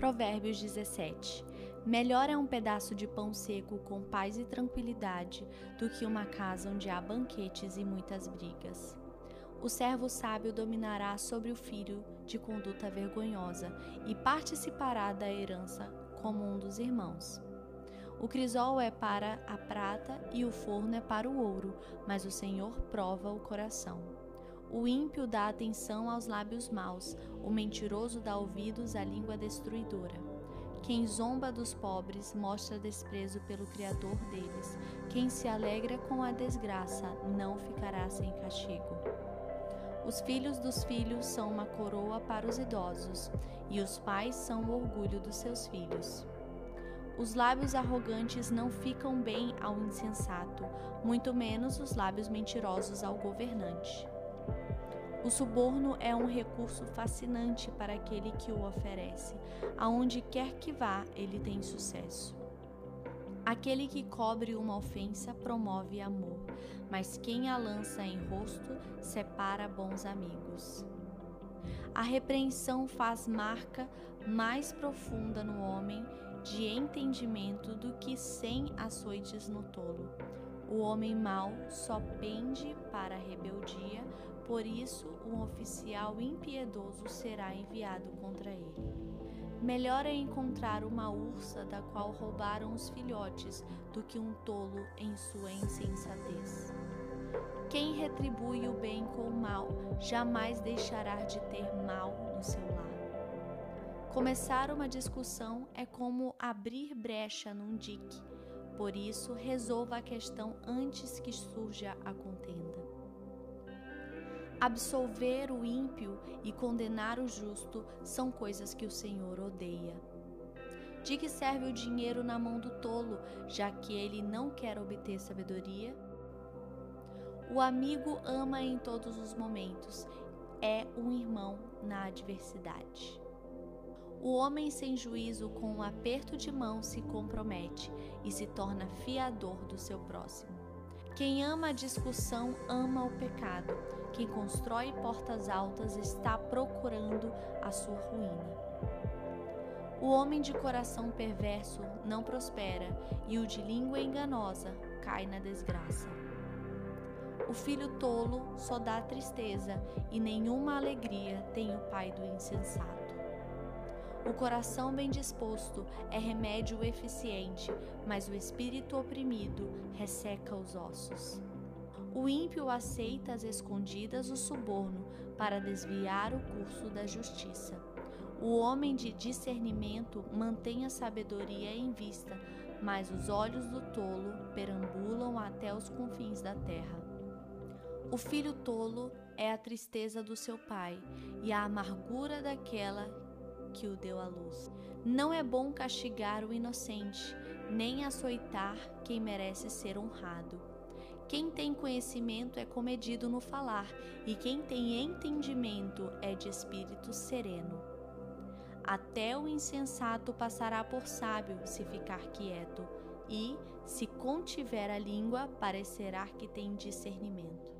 Provérbios 17. Melhor é um pedaço de pão seco com paz e tranquilidade do que uma casa onde há banquetes e muitas brigas. O servo sábio dominará sobre o filho de conduta vergonhosa e participará da herança como um dos irmãos. O crisol é para a prata e o forno é para o ouro, mas o Senhor prova o coração. O ímpio dá atenção aos lábios maus, o mentiroso dá ouvidos à língua destruidora. Quem zomba dos pobres mostra desprezo pelo Criador deles. Quem se alegra com a desgraça não ficará sem castigo. Os filhos dos filhos são uma coroa para os idosos, e os pais são o orgulho dos seus filhos. Os lábios arrogantes não ficam bem ao insensato, muito menos os lábios mentirosos ao governante. O suborno é um recurso fascinante para aquele que o oferece. Aonde quer que vá, ele tem sucesso. Aquele que cobre uma ofensa promove amor, mas quem a lança em rosto separa bons amigos. A repreensão faz marca mais profunda no homem de entendimento do que cem açoites no tolo. O homem mau só pende para a rebeldia, por isso um oficial impiedoso será enviado contra ele. Melhor é encontrar uma ursa da qual roubaram os filhotes do que um tolo em sua insensatez. Quem retribui o bem com o mal jamais deixará de ter mal no seu lar. Começar uma discussão é como abrir brecha num dique, por isso resolva a questão antes que surja a contenda. Absolver o ímpio e condenar o justo são coisas que o Senhor odeia. De que serve o dinheiro na mão do tolo, já que ele não quer obter sabedoria? O amigo ama em todos os momentos, é um irmão na adversidade. O homem sem juízo, com um aperto de mão, se compromete e se torna fiador do seu próximo. Quem ama a discussão ama o pecado. Quem constrói portas altas está procurando a sua ruína. O homem de coração perverso não prospera, e o de língua enganosa cai na desgraça. O filho tolo só dá tristeza, e nenhuma alegria tem o pai do insensato. O coração bem disposto é remédio eficiente, mas o espírito oprimido resseca os ossos. O ímpio aceita às escondidas o suborno para desviar o curso da justiça. O homem de discernimento mantém a sabedoria em vista, mas os olhos do tolo perambulam até os confins da terra. O filho tolo é a tristeza do seu pai e a amargura daquela que o deu à luz. Não é bom castigar o inocente, nem açoitar quem merece ser honrado. Quem tem conhecimento é comedido no falar, e quem tem entendimento é de espírito sereno. Até o insensato passará por sábio se ficar quieto, e, se contiver a língua, parecerá que tem discernimento.